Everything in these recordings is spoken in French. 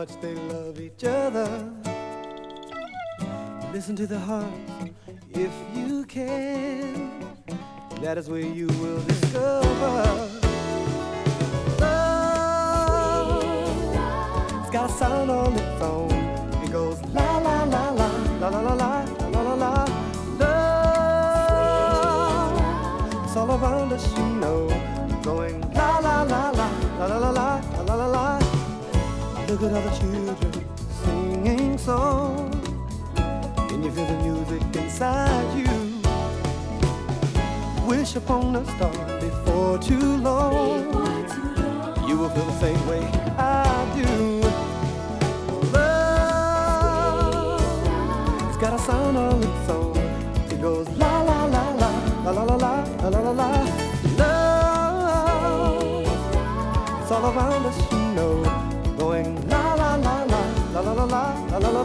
much they love each other. Listen to the hearts if you can. That is where you will discover love. It's got a sound on its own. It goes la la la la la la la la At all the children singing songs. And you feel the music inside you. Wish upon a star before too long. You will feel the same way I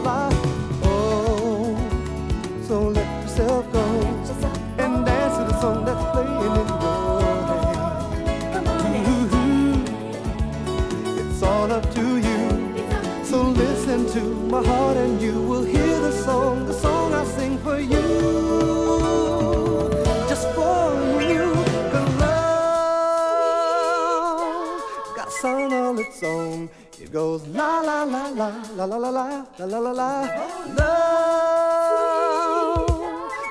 la. Oh, so let yourself go and dance to the song that's playing in your head. Ooh, It's all up to you. So listen to my heart and you will hear the song, the song I sing for you. Just for you. 'Cause love got sound all its own. It goes la la la la la la la la la la la la. Love,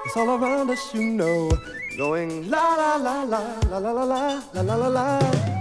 it's all around us, you know. Going la la la la la la la la la la la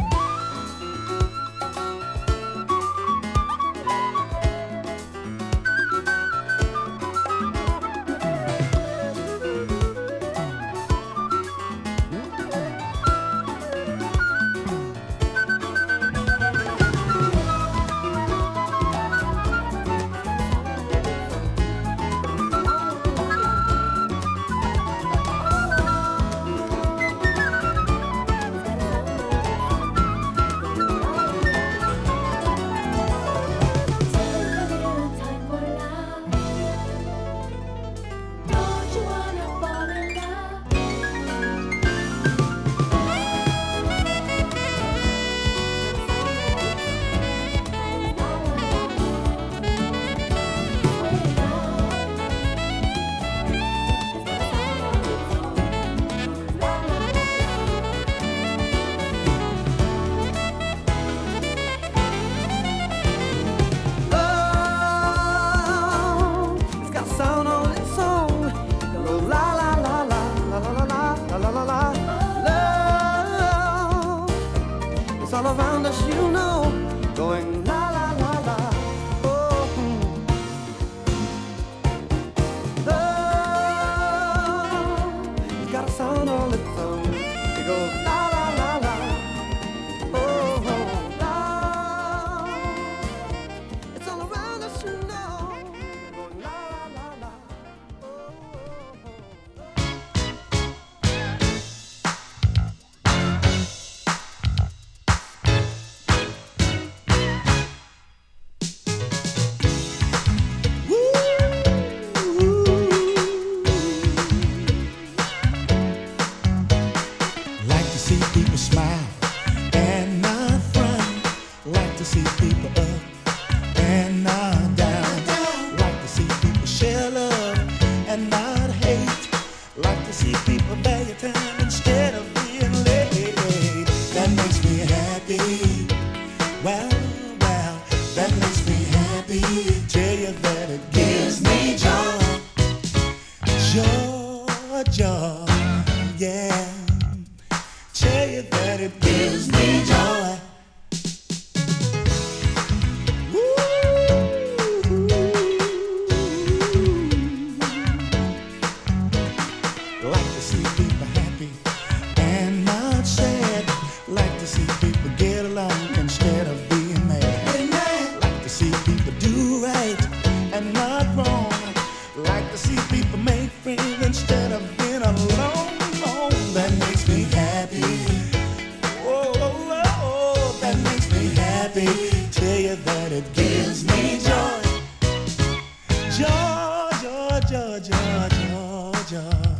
Georgia, Georgia, Georgia.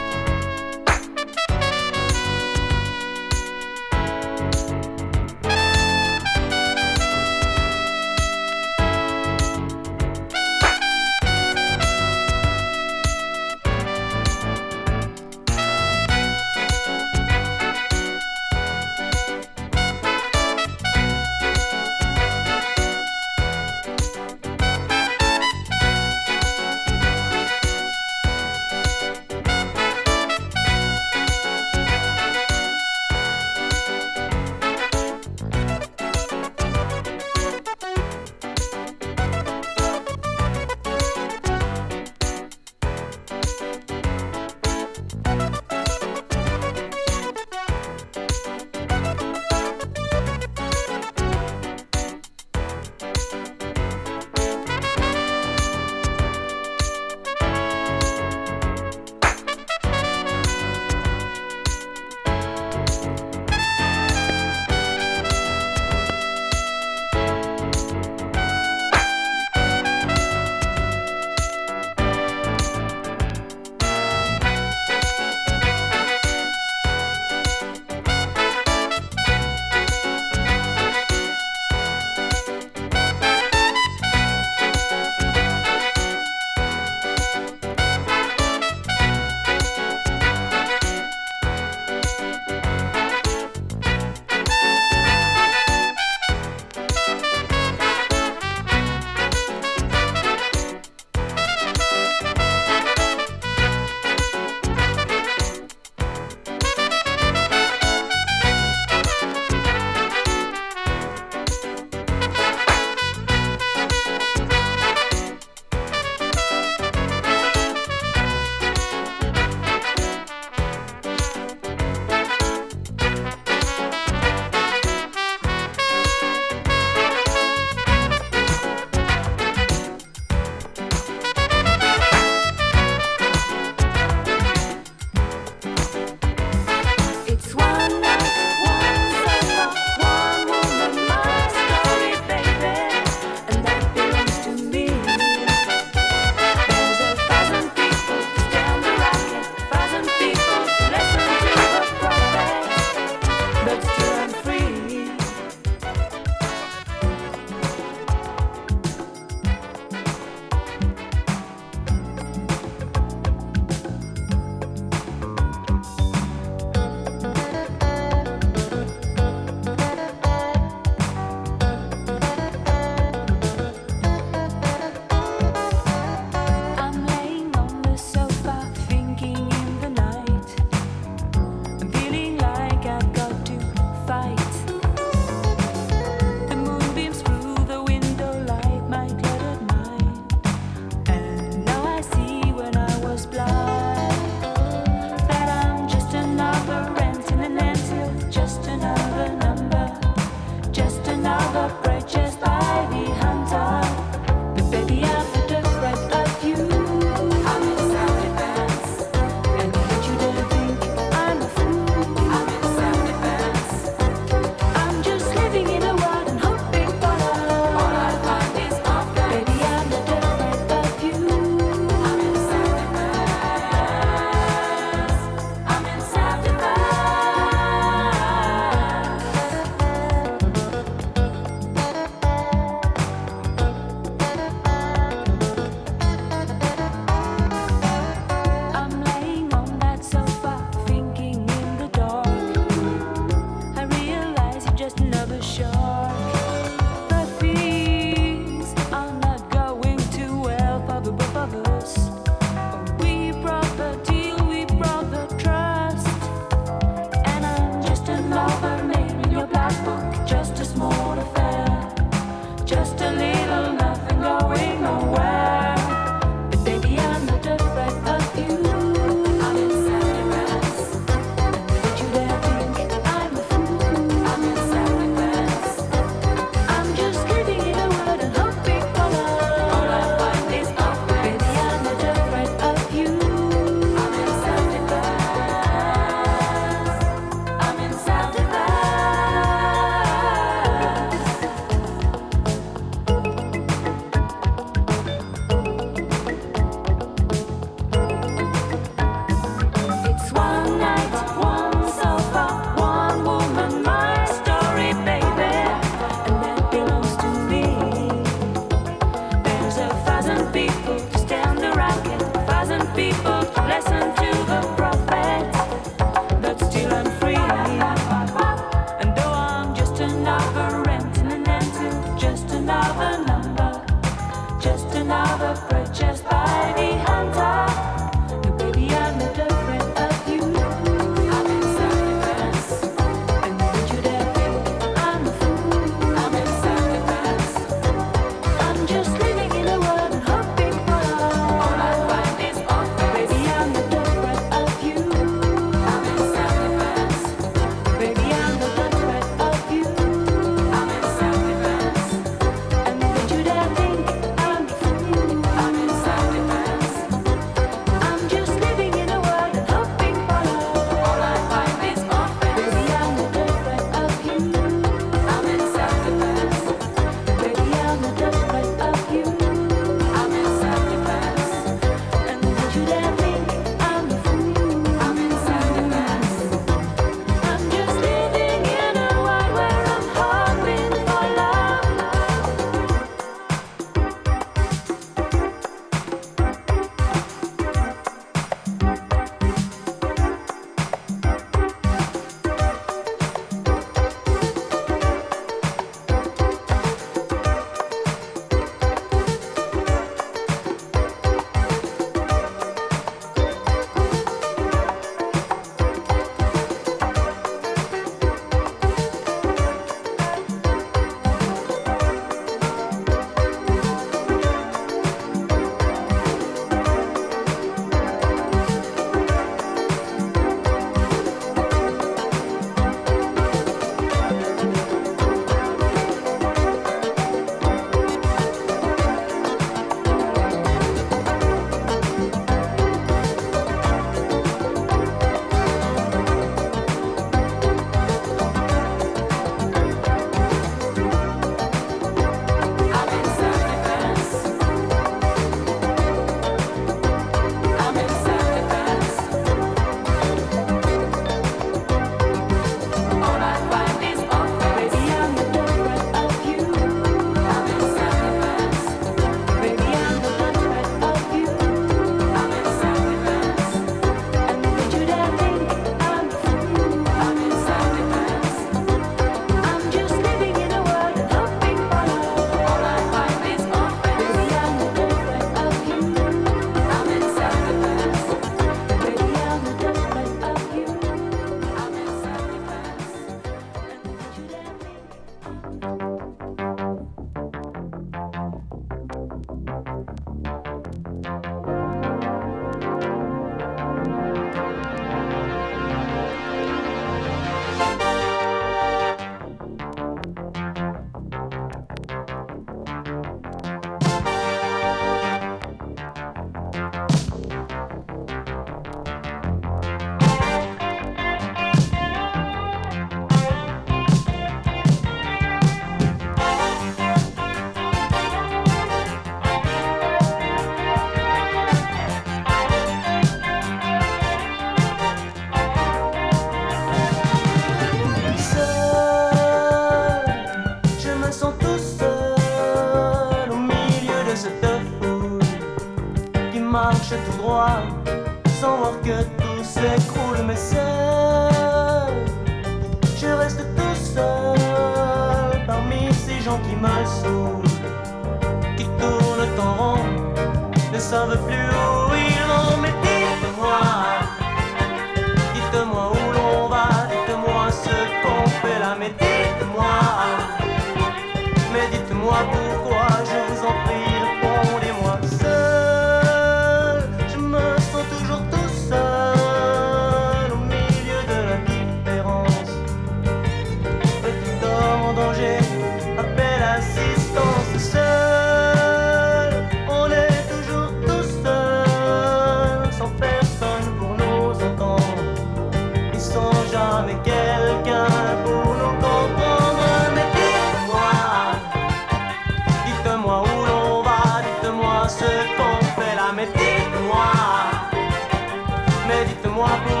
mais dites-moi bien.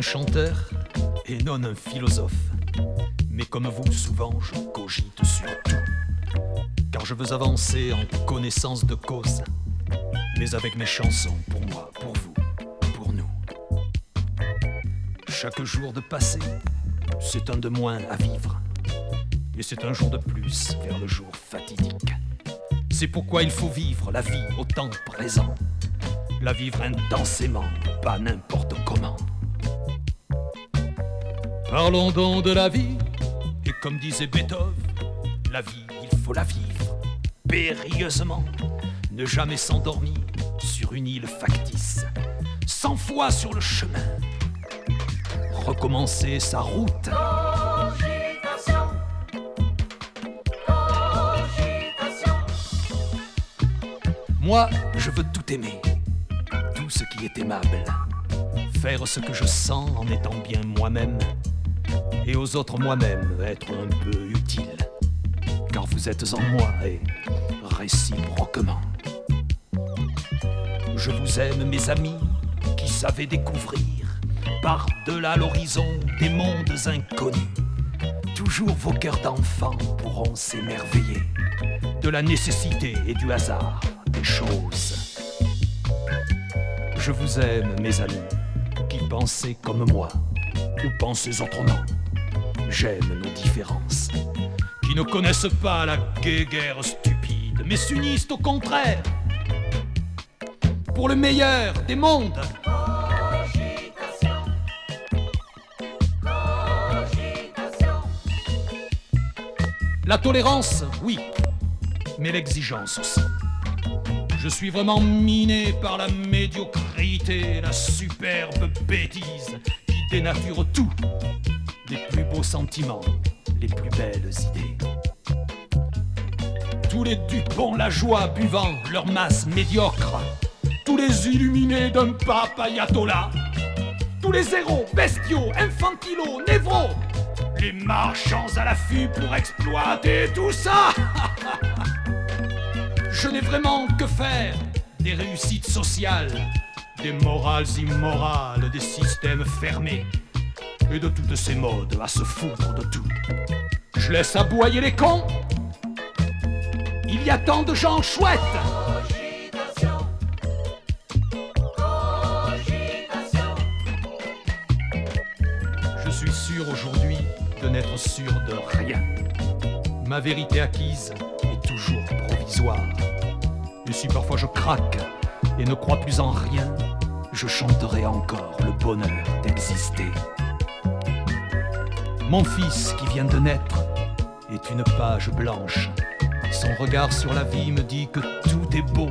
Chanteur et non un philosophe. Mais comme vous, souvent, je cogite sur tout. Car je veux avancer en connaissance de cause. Mais avec mes chansons, pour moi, pour vous, pour nous. Chaque jour de passé, c'est un de moins à vivre. Et c'est un jour de plus vers le jour fatidique. C'est pourquoi il faut vivre la vie au temps présent. La vivre intensément, pas n'importe Parlons donc de la vie, et comme disait Beethoven, la vie, il faut la vivre périlleusement, ne jamais s'endormir sur une île factice, cent fois sur le chemin, recommencer sa route. Moi, je veux tout aimer, tout ce qui est aimable, faire ce que je sens en étant bien moi-même, et aux autres moi-même être un peu utile, car vous êtes en moi et réciproquement. Je vous aime, mes amis, qui savez découvrir, par-delà l'horizon, des mondes inconnus. Toujours vos cœurs d'enfants pourront s'émerveiller de la nécessité et du hasard des choses. Je vous aime, mes amis, qui pensez comme moi, ou pensez autrement. J'aime nos différences, qui ne connaissent pas la guerre stupide, mais s'unissent au contraire. Pour le meilleur des mondes. La tolérance, oui, mais l'exigence aussi. Je suis vraiment miné par la médiocrité, la superbe bêtise qui dénature tout. Beaux sentiments, les plus belles idées. Tous les dupons la joie buvant leur masse médiocre. Tous les illuminés d'un pape ayatollah. Tous les héros bestiaux, infantilos, névros. Les marchands à l'affût pour exploiter tout ça. Je n'ai vraiment que faire des réussites sociales, des morales immorales, des systèmes fermés, et de toutes ces modes à se foutre de tout. Je laisse aboyer les cons. Il y a tant de gens chouettes. Je suis sûr aujourd'hui de n'être sûr de rien. Ma vérité acquise est toujours provisoire. Et si parfois je craque et ne crois plus en rien, je chanterai encore le bonheur d'exister. Mon fils qui vient de naître est une page blanche. Son regard sur la vie me dit que tout est beau,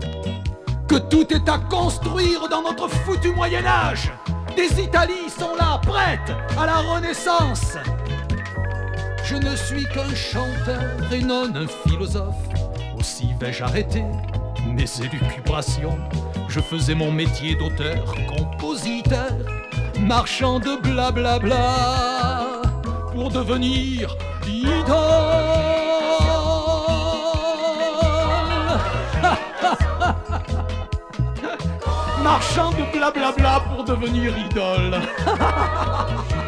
que tout est à construire dans notre foutu Moyen Âge. Des Italies sont là, prêtes à la Renaissance. Je ne suis qu'un chanteur et non un philosophe. Aussi vais-je arrêter mes élucubrations. Je faisais mon métier d'auteur, compositeur, marchand de blablabla pour devenir idole. marchand de blablabla pour devenir idole. Idole.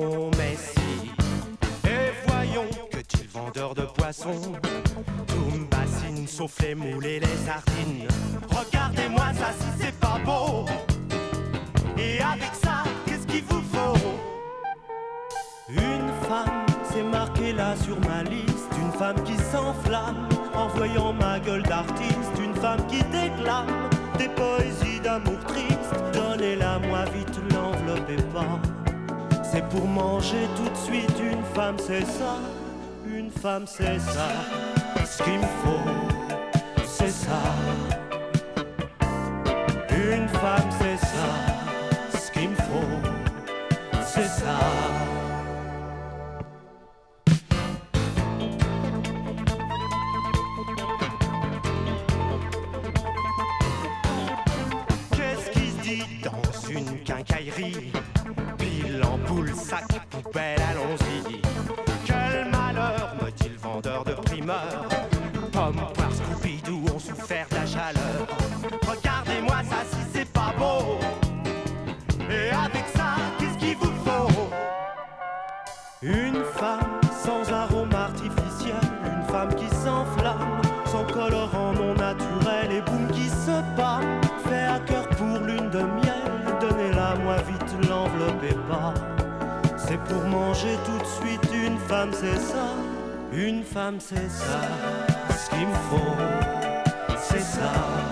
voyons Messi, et voyons que tu vendeur de poissons, tout me bassine sauf les moules et les sardines. Regardez-moi ça si c'est pas beau, et avec ça, qu'est-ce qu'il vous faut? Une femme, c'est marqué là sur ma liste, une femme qui s'enflamme en voyant ma gueule d'artiste, une femme qui déclame des poésies d'amour triste. Donnez-la moi vite, l'enveloppez pas. C'est pour manger tout de suite une femme, c'est ça. Une femme, c'est ça. Ce qu'il me faut, c'est ça. Une femme, c'est ça. Ce qu'il me faut, c'est ça. Qu'est-ce qui se dit dans une quincaillerie? Ben allons-y femme, c'est ça, ce qui me faut, c'est ça.